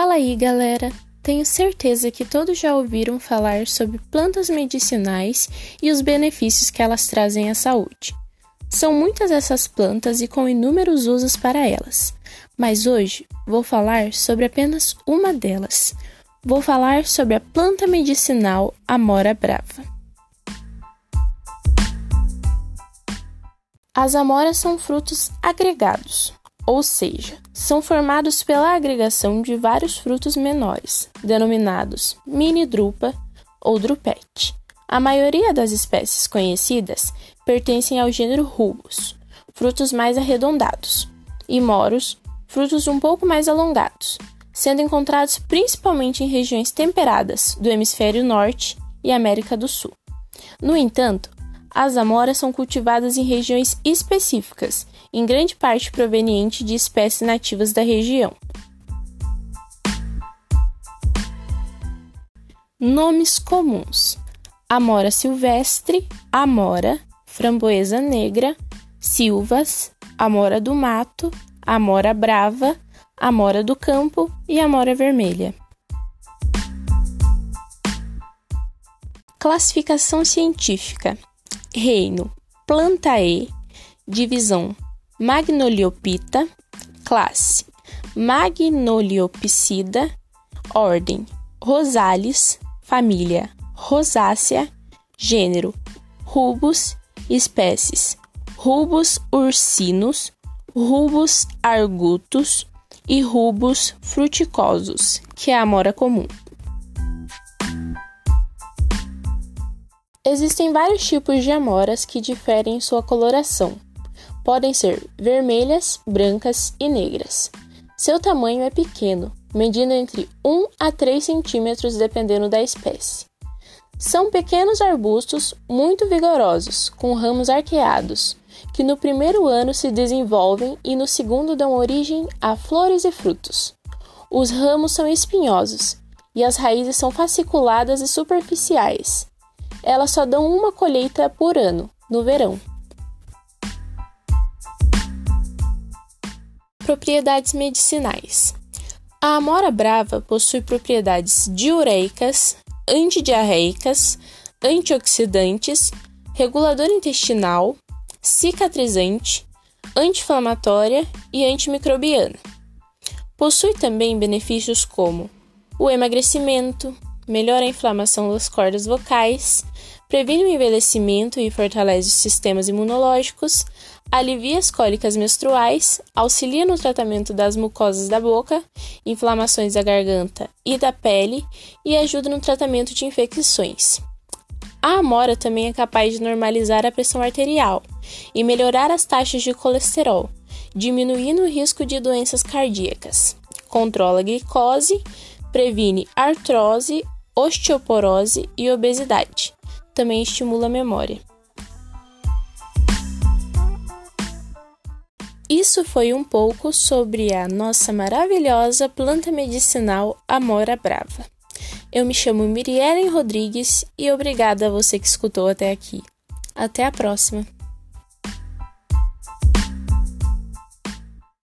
Fala aí, galera! Tenho certeza que todos já ouviram falar sobre plantas medicinais e os benefícios que elas trazem à saúde. São muitas essas plantas e com inúmeros usos para elas, mas hoje vou falar sobre apenas uma delas. Vou falar sobre a planta medicinal Amora Brava. As amoras são frutos agregados, ou seja, são formados pela agregação de vários frutos menores, denominados mini-drupa ou drupete. A maioria das espécies conhecidas pertencem ao gênero rubus, frutos mais arredondados, e moros, frutos um pouco mais alongados, sendo encontrados principalmente em regiões temperadas do hemisfério norte e América do Sul. No entanto, as amoras são cultivadas em regiões específicas, em grande parte proveniente de espécies nativas da região. Nomes comuns: Amora silvestre, Amora, Framboesa negra, Silvas, Amora do mato, Amora brava, Amora do campo e Amora vermelha. Classificação científica: Reino Plantae, divisão Magnoliopita, classe Magnoliopsida, ordem Rosales, família Rosácea, gênero Rubus, espécies Rubus ursinus, Rubus argutus e Rubus fruticosus, que é a amora comum. Existem vários tipos de amoras que diferem em sua coloração. Podem ser vermelhas, brancas e negras. Seu tamanho é pequeno, medindo entre 1 a 3 centímetros dependendo da espécie. São pequenos arbustos muito vigorosos, com ramos arqueados, que no primeiro ano se desenvolvem e no segundo dão origem a flores e frutos. Os ramos são espinhosos e as raízes são fasciculadas e superficiais, elas só dão uma colheita por ano, no verão. Propriedades medicinais: A amora brava possui propriedades diureicas, antidiarreicas, antioxidantes, regulador intestinal, cicatrizante, anti-inflamatória e antimicrobiana. Possui também benefícios como o emagrecimento, melhora a inflamação das cordas vocais, previne o envelhecimento e fortalece os sistemas imunológicos, alivia as cólicas menstruais, auxilia no tratamento das mucosas da boca, inflamações da garganta e da pele e ajuda no tratamento de infecções. A amora também é capaz de normalizar a pressão arterial e melhorar as taxas de colesterol, diminuindo o risco de doenças cardíacas. Controla a glicose, previne artrose, osteoporose e obesidade. Também estimula a memória. Isso foi um pouco sobre a nossa maravilhosa planta medicinal Amora Brava. Eu me chamo Miriellen Rodrigues e obrigada a você que escutou até aqui. Até a próxima!